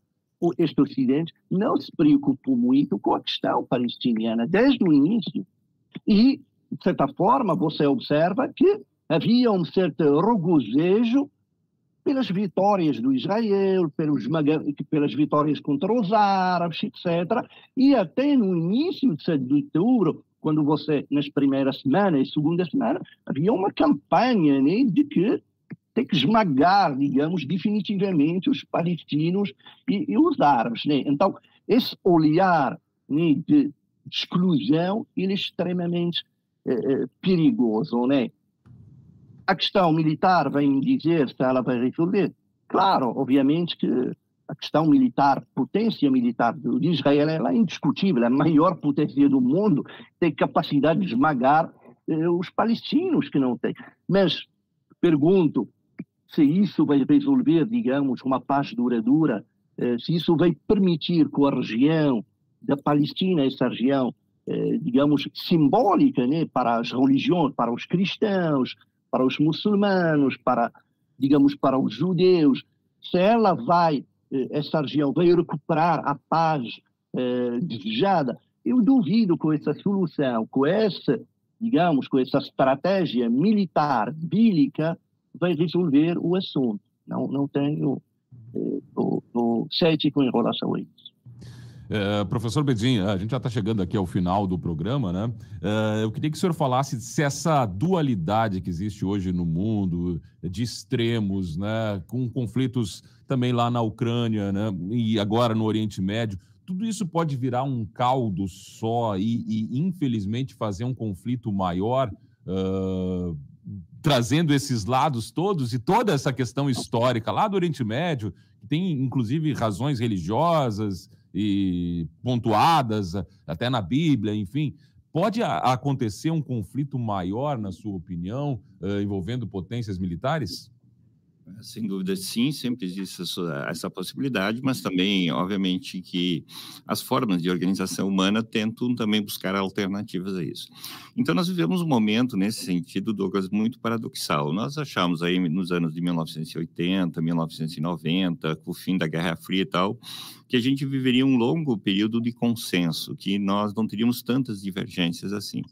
este Ocidente não se preocupou muito com a questão palestiniana desde o início. E, de certa forma, você observa que havia um certo regozijo pelas vitórias do Israel, pelos, pelas vitórias contra os árabes, etc. E até no início de 7 de outubro, quando você, nas primeiras semanas e segunda semana, havia uma campanha né, de que tem que esmagar, digamos, definitivamente os palestinos e, e os árabes. Né? Então, esse olhar né, de exclusão ele é extremamente eh, eh, perigoso. Né? A questão militar vem dizer se ela vai resolver. Claro, obviamente que a questão militar, potência militar de Israel ela é indiscutível, é a maior potência do mundo, tem capacidade de esmagar eh, os palestinos que não têm. Mas pergunto se isso vai resolver, digamos, uma paz duradoura, eh, se isso vai permitir que a região da Palestina, essa região, eh, digamos, simbólica né, para as religiões, para os cristãos, para os muçulmanos, para, digamos, para os judeus, se ela vai eh, essa região vai recuperar a paz eh, desejada, eu duvido com essa solução, com essa, digamos, com essa estratégia militar, bílica, vai resolver o assunto. Não, não tenho eh, o, o cético em relação a isso. É, professor Bedin, a gente já está chegando aqui ao final do programa, né? É, eu queria que o senhor falasse se essa dualidade que existe hoje no mundo, de extremos, né? Com conflitos também lá na Ucrânia, né? E agora no Oriente Médio, tudo isso pode virar um caldo só e, e infelizmente, fazer um conflito maior, uh, trazendo esses lados todos e toda essa questão histórica lá do Oriente Médio, que tem inclusive razões religiosas e pontuadas até na Bíblia, enfim. Pode acontecer um conflito maior, na sua opinião, uh, envolvendo potências militares? Sem dúvida, sim, sempre existe essa, possibilidade, mas também, obviamente, que as formas de organização humana tentam também buscar alternativas a isso. Então, nós vivemos um momento, nesse sentido, Douglas, muito paradoxal. Nós achamos aí, nos anos de 1980, 1990, com o fim da Guerra Fria e tal, que a gente viveria um longo período de consenso, que nós não teríamos tantas divergências assim.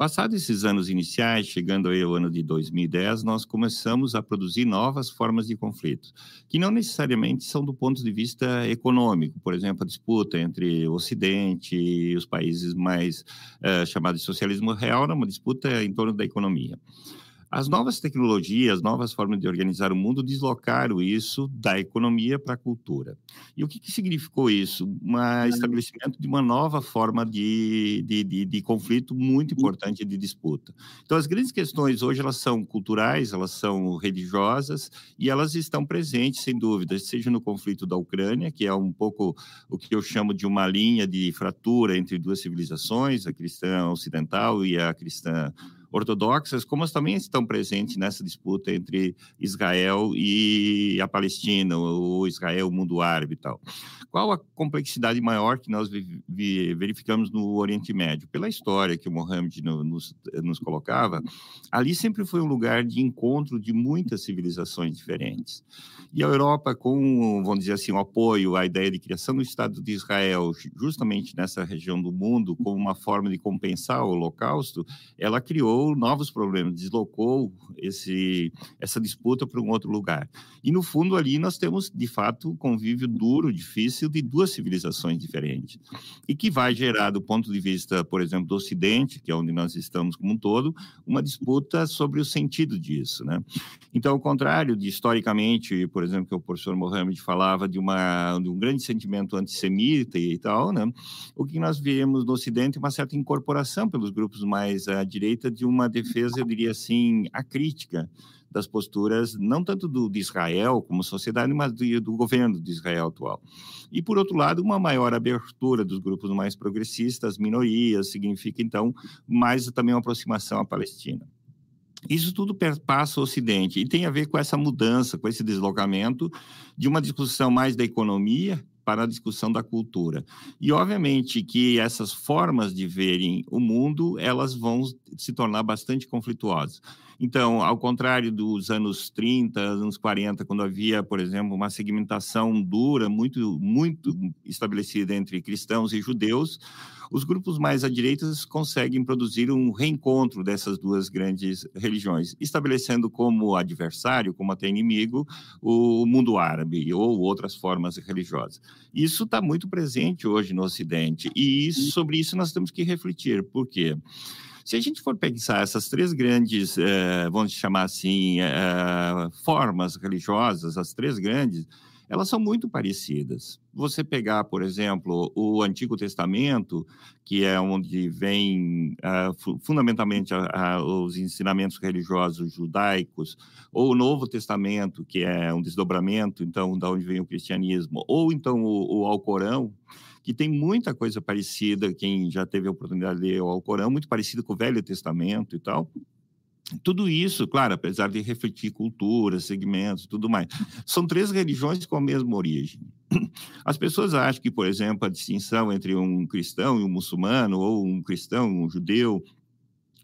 Passados esses anos iniciais, chegando aí ao ano de 2010, nós começamos a produzir novas formas de conflito, que não necessariamente são do ponto de vista econômico. Por exemplo, a disputa entre o Ocidente e os países mais uh, chamados de socialismo real, é uma disputa em torno da economia. As novas tecnologias, novas formas de organizar o mundo deslocaram isso da economia para a cultura. E o que, que significou isso? Um estabelecimento de uma nova forma de, de, de, de, conflito muito importante de disputa. Então, as grandes questões hoje elas são culturais, elas são religiosas e elas estão presentes, sem dúvida, seja no conflito da Ucrânia, que é um pouco o que eu chamo de uma linha de fratura entre duas civilizações, a cristã ocidental e a cristã ortodoxas, como elas também estão presentes nessa disputa entre Israel e a Palestina, ou Israel, o mundo árabe e tal. Qual a complexidade maior que nós verificamos no Oriente Médio? Pela história que o Mohammed nos, nos colocava, ali sempre foi um lugar de encontro de muitas civilizações diferentes. E a Europa, com, vamos dizer assim, o apoio à ideia de criação do Estado de Israel, justamente nessa região do mundo, como uma forma de compensar o Holocausto, ela criou criou novos problemas, deslocou esse, essa disputa para um outro lugar. E, no fundo, ali nós temos, de fato, um convívio duro, difícil de duas civilizações diferentes. E que vai gerar, do ponto de vista, por exemplo, do Ocidente, que é onde nós estamos como um todo, uma disputa sobre o sentido disso. Né? Então, ao contrário de, historicamente, por exemplo, que o professor Mohamed falava de, uma, de um grande sentimento antissemita e tal, né? o que nós vemos no Ocidente é uma certa incorporação pelos grupos mais à direita de uma defesa, eu diria assim, acrítica das posturas, não tanto do, de Israel como sociedade, mas do, do, governo de Israel atual. E, por outro lado, uma maior abertura dos grupos mais progressistas, minorias, significa, então, mais também uma aproximação à Palestina. Isso tudo perpassa o Ocidente e tem a ver com essa mudança, com esse deslocamento de uma discussão mais da economia para a discussão da cultura. E, obviamente, que essas formas de verem o mundo, elas vão se tornar bastante conflituosas. Então, ao contrário dos anos 30, anos 40, quando havia, por exemplo, uma segmentação dura, muito, muito estabelecida entre cristãos e judeus, os grupos mais à direita conseguem produzir um reencontro dessas duas grandes religiões, estabelecendo como adversário, como até inimigo, o mundo árabe ou outras formas religiosas. Isso está muito presente hoje no Ocidente e isso, sobre isso nós temos que refletir. Por quê? Se a gente for pensar essas três grandes, eh, vamos chamar assim, eh, formas religiosas, as três grandes, elas são muito parecidas. Você pegar, por exemplo, o Antigo Testamento, que é onde vem fundamentalmente os ensinamentos religiosos judaicos, ou o Novo Testamento, que é um desdobramento, então, da onde vem o cristianismo, ou então o, o Alcorão, que tem muita coisa parecida, quem já teve a oportunidade de ler o Alcorão, muito parecido com o Velho Testamento e tal. Tudo isso, claro, apesar de refletir culturas, segmentos, tudo mais, são três religiões com a mesma origem. As pessoas acham que, por exemplo, a distinção entre um cristão e um muçulmano, ou um cristão e um judeu,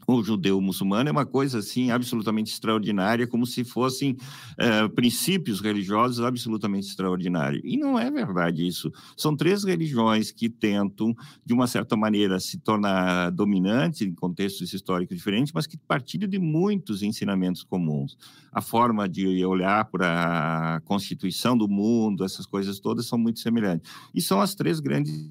o judeu muçulmano é uma coisa assim absolutamente extraordinária, como se fossem é, princípios religiosos absolutamente extraordinários. E não é verdade isso. São três religiões que tentam, de uma certa maneira, se tornar dominantes em contextos históricos diferentes, mas que partilham de muitos ensinamentos comuns. A forma de olhar para a constituição do mundo, essas coisas todas são muito semelhantes. E são as três grandes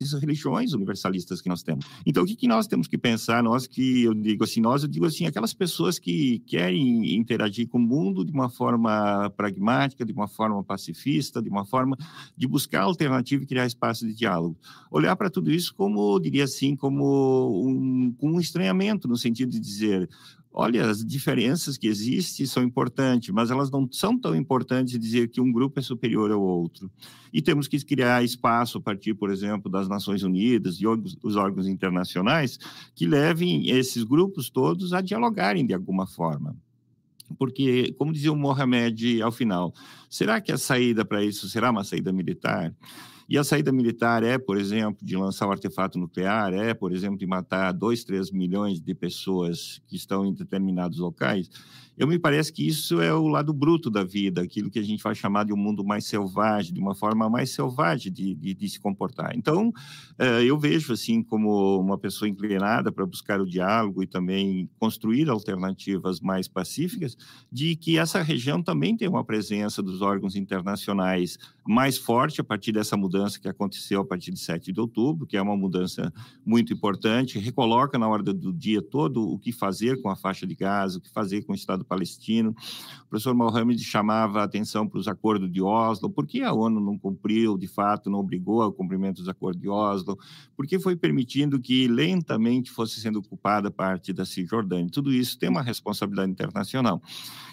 religiões universalistas que nós temos. Então, o que, que nós temos que pensar, nós que, eu digo assim, nós, eu digo assim, aquelas pessoas que querem interagir com o mundo de uma forma pragmática, de uma forma pacifista, de uma forma de buscar alternativa e criar espaço de diálogo. Olhar para tudo isso como, diria assim, como um, um estranhamento, no sentido de dizer, Olha, as diferenças que existem são importantes, mas elas não são tão importantes dizer que um grupo é superior ao outro. E temos que criar espaço a partir, por exemplo, das Nações Unidas e os órgãos internacionais que levem esses grupos todos a dialogarem de alguma forma. Porque, como dizia o Mohamed ao final, será que a saída para isso será uma saída militar? E a saída militar é, por exemplo, de lançar um artefato nuclear, é, por exemplo, de matar 2, 3 milhões de pessoas que estão em determinados locais. Eu me parece que isso é o lado bruto da vida, aquilo que a gente vai chamar de um mundo mais selvagem, de uma forma mais selvagem de, de, de se comportar. Então, eh, eu vejo assim como uma pessoa inclinada para buscar o diálogo e também construir alternativas mais pacíficas, de que essa região também tem uma presença dos órgãos internacionais mais forte a partir dessa mudança que aconteceu a partir de 7 de outubro, que é uma mudança muito importante, recoloca na hora do dia todo o que fazer com a faixa de Gaza, o que fazer com o Estado palestino. O professor Mohamed chamava a atenção para os acordos de Oslo, por que a ONU não cumpriu, de fato, não obrigou ao cumprimento dos acordos de Oslo, por que foi permitindo que lentamente fosse sendo ocupada parte da Cisjordânia. Tudo isso tem uma responsabilidade internacional.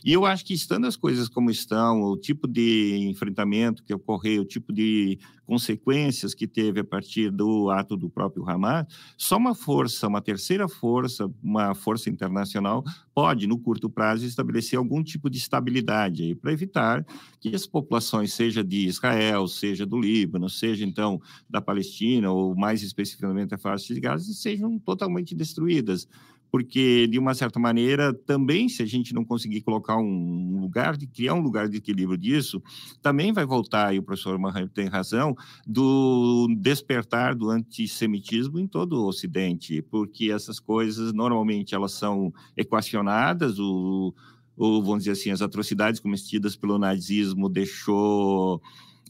E eu acho que, estando as coisas como estão, o tipo de enfrentamento que ocorreu, o tipo de consequências que teve a partir do ato do próprio Hamas, só uma força, uma terceira força, uma força internacional, pode, no curto prazo, estabelecer algum tipo de estabilidade para evitar que as populações, seja de Israel, seja do Líbano, seja então da Palestina, ou mais especificamente a faixa de Gaza, sejam totalmente destruídas porque, de uma certa maneira, também, se a gente não conseguir colocar um lugar, de criar um lugar de equilíbrio disso, também vai voltar, e o professor Mohamed tem razão, do despertar do antissemitismo em todo o Ocidente, porque essas coisas, normalmente, elas são equacionadas, o, o vamos dizer assim, as atrocidades cometidas pelo nazismo deixou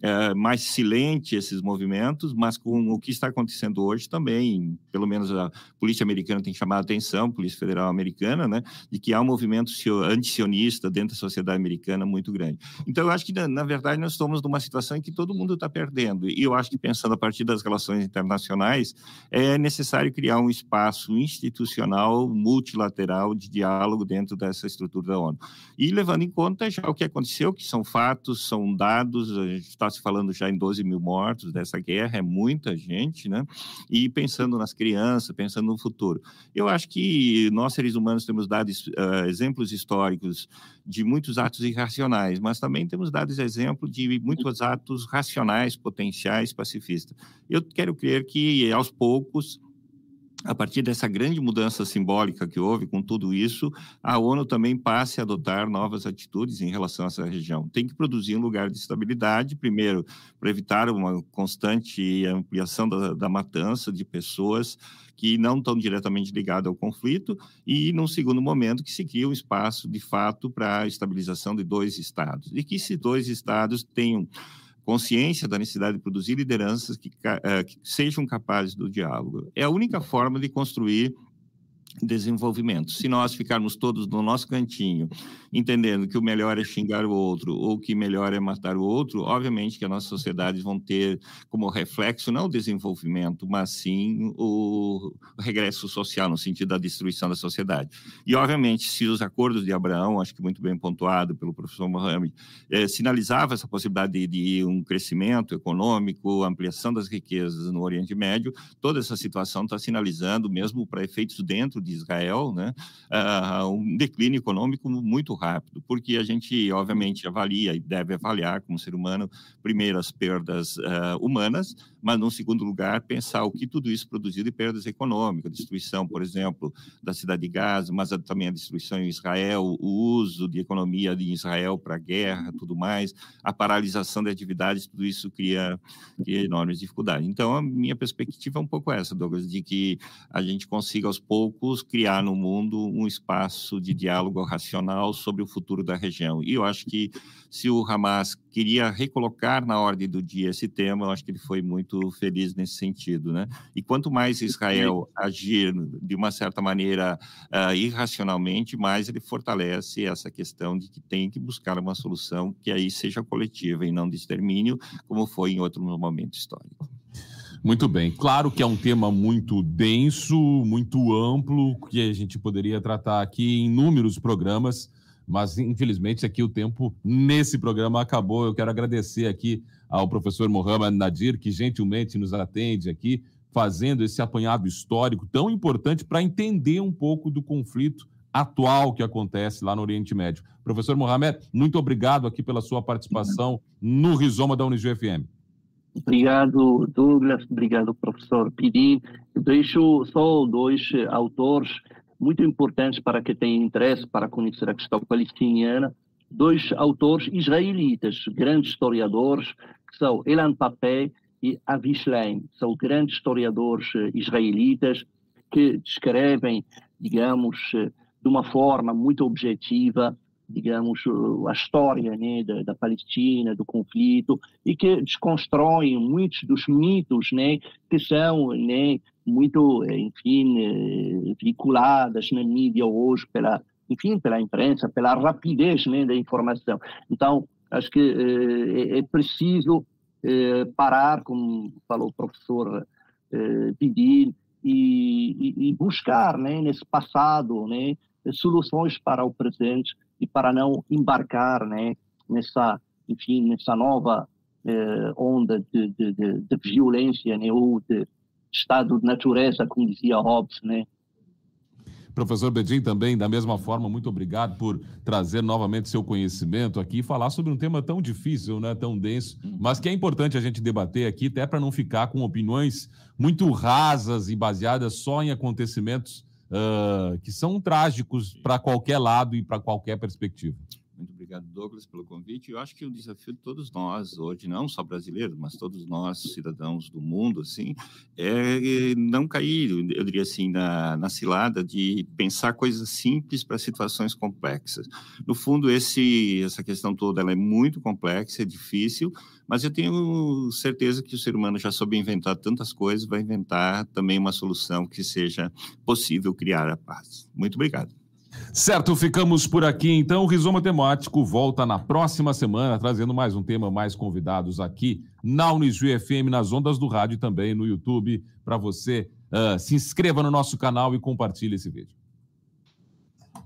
é, mais silente esses movimentos, mas com o que está acontecendo hoje também, pelo menos a polícia americana tem chamado a atenção, a Polícia Federal Americana, né, de que há um movimento antisionista dentro da sociedade americana muito grande. Então, eu acho que, na, na verdade, nós estamos numa situação em que todo mundo está perdendo, e eu acho que, pensando a partir das relações internacionais, é necessário criar um espaço institucional multilateral de diálogo dentro dessa estrutura da ONU. E levando em conta já o que aconteceu, que são fatos, são dados, a gente está está se falando já em 12 mil mortos dessa guerra, é muita gente, né? E pensando nas crianças, pensando no futuro. Eu acho que nós, seres humanos, temos dado uh, exemplos históricos de muitos atos irracionais, mas também temos dado exemplo de muitos atos racionais, potenciais, pacifistas. Eu quero crer que, aos poucos, a partir dessa grande mudança simbólica que houve com tudo isso, a ONU também passe a adotar novas atitudes em relação a essa região. Tem que produzir um lugar de estabilidade, primeiro, para evitar uma constante ampliação da, da matança de pessoas que não estão diretamente ligadas ao conflito, e, num segundo momento, que se cria um espaço, de fato, para a estabilização de dois estados. E que esses dois estados tenham consciência da necessidade de produzir lideranças que, uh, que sejam capazes do diálogo. É a única forma de construir desenvolvimento. Se nós ficarmos todos no nosso cantinho, entendendo que o melhor é xingar o outro ou que melhor é matar o outro, obviamente que as nossas sociedades vão ter como reflexo não o desenvolvimento, mas sim o regresso social, no sentido da destruição da sociedade. E, obviamente, se os acordos de Abraão, acho que muito bem pontuado pelo professor Mohamed, eh, sinalizava essa possibilidade de, de um crescimento econômico, ampliação das riquezas no Oriente Médio, toda essa situação está sinalizando, mesmo para efeitos dentro de Israel, né, uh, um declínio econômico muito rápido, porque a gente, obviamente, avalia e deve avaliar como ser humano, primeiro, as perdas uh, humanas, mas, num segundo lugar, pensar o que tudo isso produziu de perdas econômicas, destruição, por exemplo, da cidade de Gaza, mas também a destruição em Israel, o uso de economia de Israel para a guerra, tudo mais, a paralisação de atividades, tudo isso cria, cria enormes dificuldades. Então, a minha perspectiva é um pouco essa, Douglas, de que a gente consiga, aos poucos, criar no mundo um espaço de diálogo racional sobre o futuro da região. E eu acho que se o Hamas queria recolocar na ordem do dia esse tema, eu acho que ele foi muito feliz nesse sentido, né? E quanto mais Israel agir de uma certa maneira uh, irracionalmente, mais ele fortalece essa questão de que tem que buscar uma solução que aí seja coletiva e não de extermínio, como foi em outro momento histórico. Muito bem. Claro que é um tema muito denso, muito amplo, que a gente poderia tratar aqui em inúmeros programas mas infelizmente aqui o tempo nesse programa acabou. Eu quero agradecer aqui ao professor Mohamed Nadir, que gentilmente nos atende aqui, fazendo esse apanhado histórico tão importante para entender um pouco do conflito atual que acontece lá no Oriente Médio. Professor Mohamed, muito obrigado aqui pela sua participação no Rizoma da Unijuí FM. Obrigado, Douglas. Obrigado, professor Pidim. Deixo só dois autores muito importantes para quem tem interesse para conhecer a questão palestiniana, dois autores israelitas, grandes historiadores, que são Elan Papé e Avi Schleim. São grandes historiadores eh, israelitas que descrevem, digamos, eh, de uma forma muito objetiva, digamos, a história né, da, da, Palestina, do conflito, e que desconstroem muitos dos mitos né, que são né, muito, enfim, eh, vinculadas na mídia hoje pela, enfim, pela imprensa, pela rapidez né, da informação. Então, acho que eh, é, é preciso eh, parar, como falou o professor eh, Didi, e, e, e, buscar né, nesse passado né, soluções para o presente e para não embarcar né, nessa, enfim, nessa nova eh, onda de, de, de, de violência né, ou de estado de natureza, como dizia Hobbes, né? Professor Bedin, também, da mesma forma, muito obrigado por trazer novamente seu conhecimento aqui e falar sobre um tema tão difícil, né, tão denso, mas que é importante a gente debater aqui, até para não ficar com opiniões muito rasas e baseadas só em acontecimentos uh, que são trágicos para qualquer lado e para qualquer perspectiva. Obrigado, Douglas, pelo convite. Eu acho que o desafio de todos nós hoje, não só brasileiros, mas todos nós, cidadãos do mundo, assim, é não cair, eu diria assim, na, na cilada de pensar coisas simples para situações complexas. No fundo, esse, essa questão toda ela é muito complexa, é difícil, mas eu tenho certeza que o ser humano já soube inventar tantas coisas, vai inventar também uma solução que seja possível criar a paz. Muito obrigado. Certo, ficamos por aqui então. O Rizoma Temático volta na próxima semana, trazendo mais um tema, mais convidados aqui na Unisu FM, nas ondas do rádio e também no YouTube, para você. Uh, se inscreva no nosso canal e compartilhe esse vídeo.